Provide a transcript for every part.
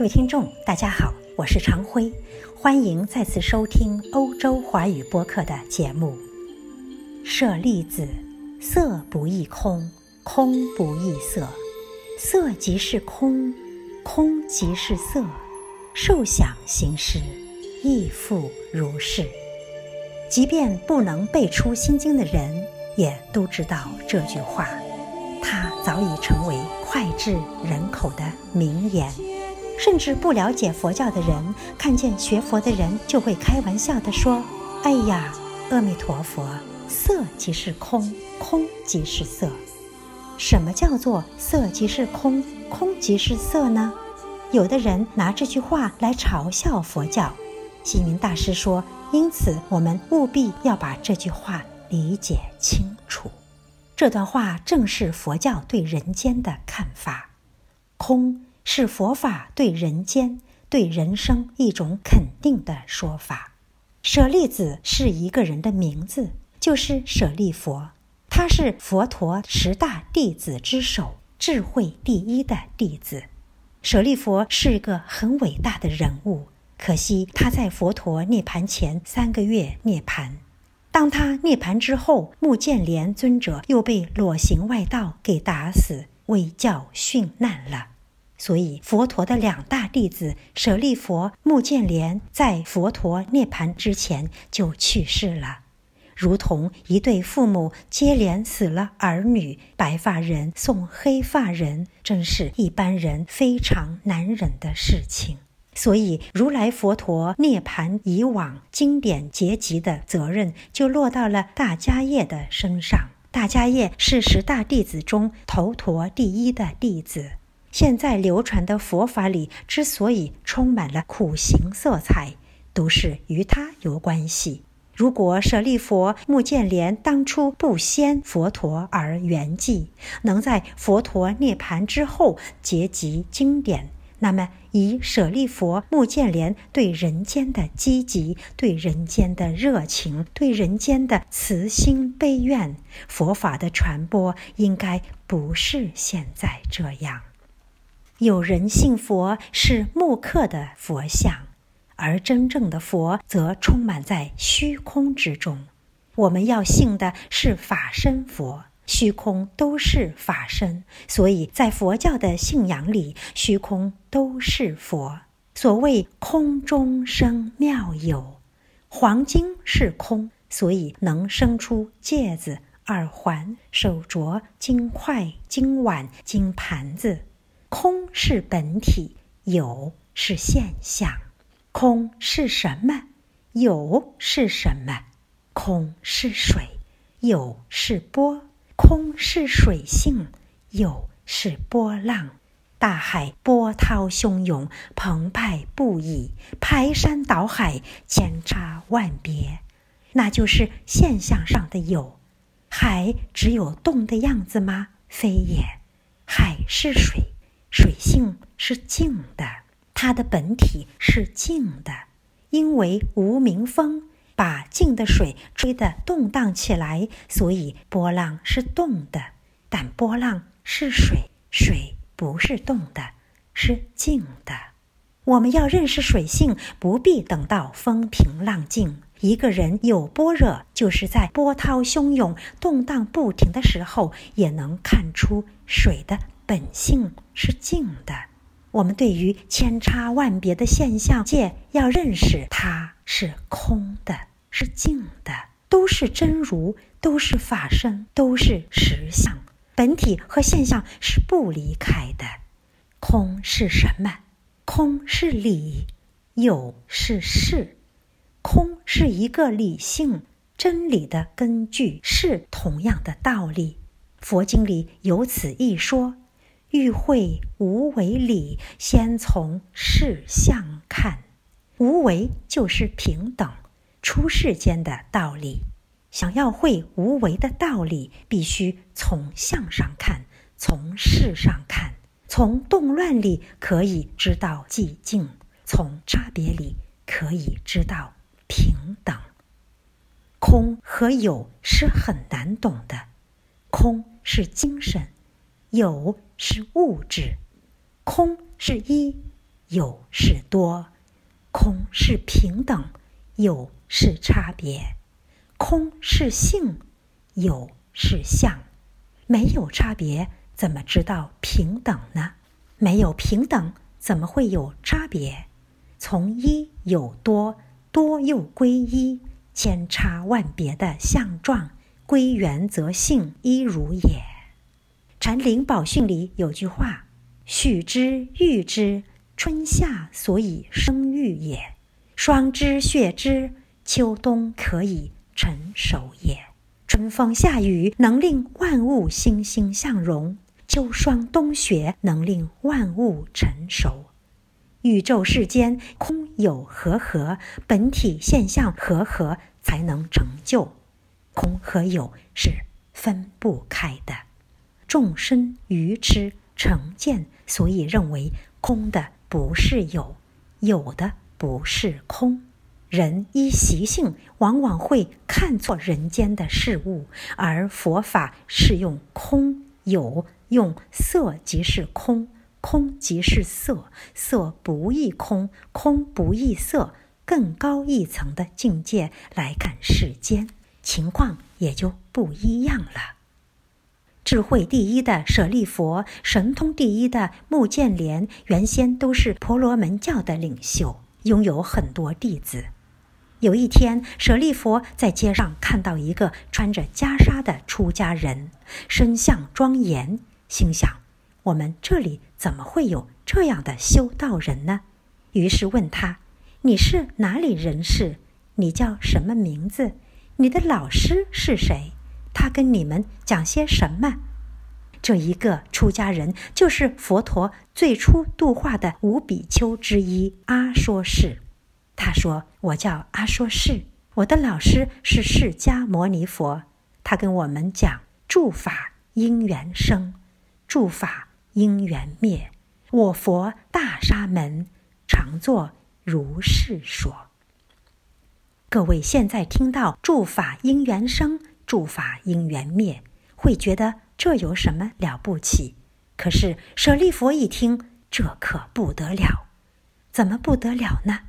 各位听众，大家好，我是常辉，欢迎再次收听欧洲华语播客的节目。舍利子，色不异空，空不异色，色即是空，空即是色，受想行识，亦复如是。即便不能背出《心经》的人，也都知道这句话，它早已成为脍炙人口的名言。甚至不了解佛教的人，看见学佛的人，就会开玩笑地说：“哎呀，阿弥陀佛，色即是空，空即是色。什么叫做色即是空，空即是色呢？”有的人拿这句话来嘲笑佛教。星云大师说：“因此，我们务必要把这句话理解清楚。这段话正是佛教对人间的看法，空。”是佛法对人间、对人生一种肯定的说法。舍利子是一个人的名字，就是舍利佛。他是佛陀十大弟子之首，智慧第一的弟子。舍利佛是个很伟大的人物，可惜他在佛陀涅盘前三个月涅盘。当他涅盘之后，目犍连尊者又被裸行外道给打死，为教殉难了。所以，佛陀的两大弟子舍利佛、目犍连，在佛陀涅槃之前就去世了，如同一对父母接连死了儿女，白发人送黑发人，真是一般人非常难忍的事情。所以，如来佛陀涅槃以往，经典结集的责任就落到了大迦叶的身上。大迦叶是十大弟子中头陀第一的弟子。现在流传的佛法里之所以充满了苦行色彩，都是与他有关系。如果舍利佛、目犍连当初不先佛陀而圆寂，能在佛陀涅盘之后结集经典，那么以舍利佛、目犍连对人间的积极、对人间的热情、对人间的慈心悲愿，佛法的传播应该不是现在这样。有人信佛是木刻的佛像，而真正的佛则充满在虚空之中。我们要信的是法身佛，虚空都是法身，所以在佛教的信仰里，虚空都是佛。所谓空中生妙有，黄金是空，所以能生出戒指、耳环、手镯、金块、金碗、金盘子。空是本体，有是现象。空是什么？有是什么？空是水，有是波。空是水性，有是波浪。大海波涛汹涌，澎湃不已，排山倒海，千差万别，那就是现象上的有。海只有动的样子吗？非也，海是水。水性是静的，它的本体是静的，因为无名风把静的水吹得动荡起来，所以波浪是动的。但波浪是水，水不是动的，是静的。我们要认识水性，不必等到风平浪静。一个人有般若，就是在波涛汹涌、动荡不停的时候，也能看出水的。本性是静的，我们对于千差万别的现象界要认识，它是空的，是静的，都是真如，都是法身，都是实相。本体和现象是不离开的。空是什么？空是理，有是事。空是一个理性真理的根据，是同样的道理。佛经里有此一说。欲会无为理，先从事相看。无为就是平等，出世间的道理。想要会无为的道理，必须从相上看，从事上看。从动乱里可以知道寂静，从差别里可以知道平等。空和有是很难懂的，空是精神。有是物质，空是一，有是多；空是平等，有是差别；空是性，有是相。没有差别，怎么知道平等呢？没有平等，怎么会有差别？从一有多，多又归一，千差万别的相状，归原则性一如也。《禅灵宝训》里有句话：“许之育之，春夏所以生育也；霜之雪之，秋冬可以成熟也。”春风夏雨能令万物欣欣向荣，秋霜冬雪能令万物成熟。宇宙世间空有和合，本体现象和合才能成就。空和有是分不开的。众生愚痴成见，所以认为空的不是有，有的不是空。人依习性，往往会看错人间的事物，而佛法是用空有，用色即是空，空即是色，色不异空，空不异色，更高一层的境界来看世间，情况也就不一样了。智慧第一的舍利佛，神通第一的目犍连，原先都是婆罗门教的领袖，拥有很多弟子。有一天，舍利佛在街上看到一个穿着袈裟的出家人，身相庄严，心想：我们这里怎么会有这样的修道人呢？于是问他：“你是哪里人士？你叫什么名字？你的老师是谁？他跟你们讲些什么？”这一个出家人就是佛陀最初度化的五比丘之一阿说示。他说：“我叫阿说示，我的老师是释迦牟尼佛。他跟我们讲诸法因缘生，诸法因缘灭。我佛大沙门常作如是说。各位现在听到诸法因缘生，诸法因缘灭，会觉得这有什么了不起？可是舍利佛一听，这可不得了。怎么不得了呢？”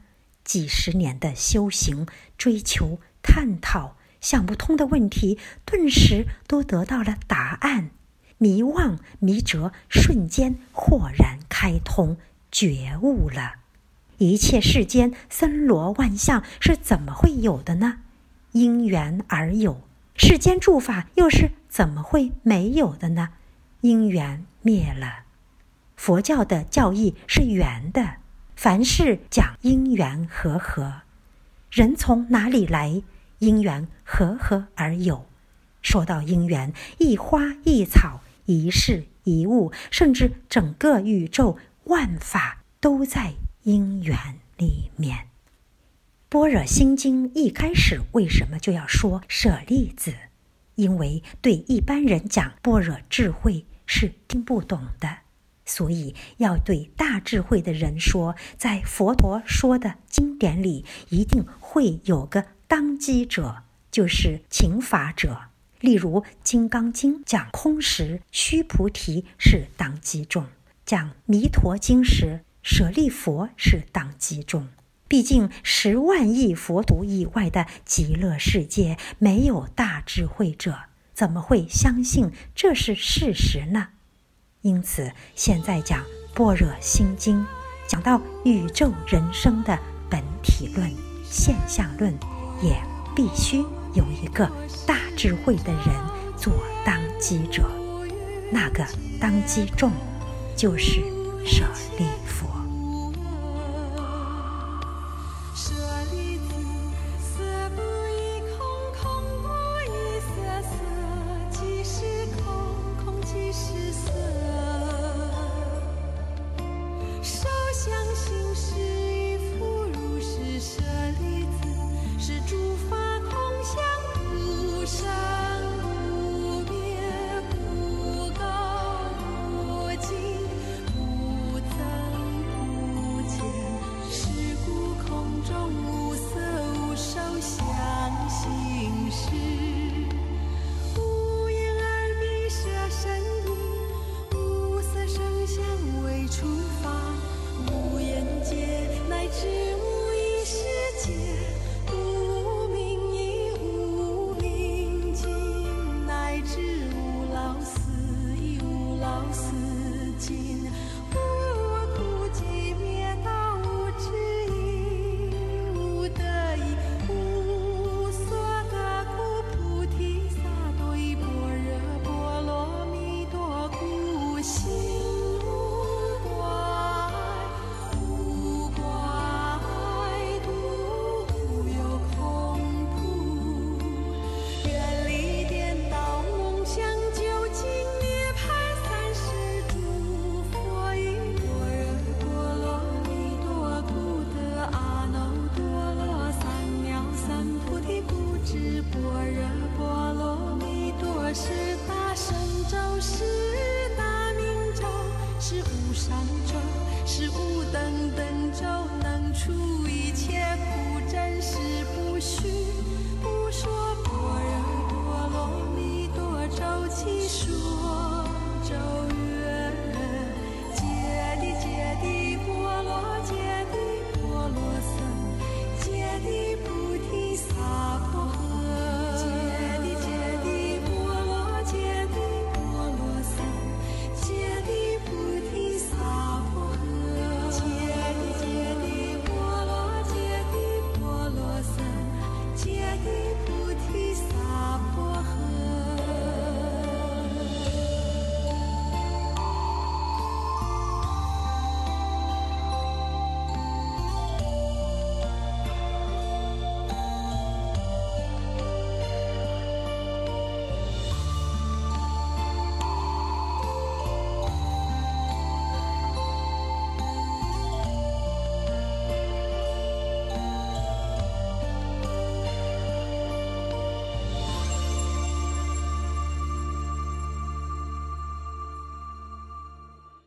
几十年的修行、追求、探讨，想不通的问题，顿时都得到了答案。迷惘、迷折，瞬间豁然开通，觉悟了。一切世间森罗万象是怎么会有的呢？因缘而有。世间诸法又是怎么会没有的呢？因缘灭了。佛教的教义是圆的。凡事讲因缘和合，人从哪里来？因缘和合而有。说到因缘，一花一草，一事一物，甚至整个宇宙万法，都在因缘里面。《般若心经》一开始为什么就要说舍利子？因为对一般人讲般若智慧是听不懂的。所以要对大智慧的人说，在佛陀说的经典里，一定会有个当机者，就是请法者。例如《金刚经》讲空时，须菩提是当机众；讲《弥陀经》时，舍利佛是当机众。毕竟十万亿佛土以外的极乐世界，没有大智慧者，怎么会相信这是事实呢？因此，现在讲《般若心经》，讲到宇宙人生的本体论、现象论，也必须有一个大智慧的人做当机者。那个当机众，就是舍利弗。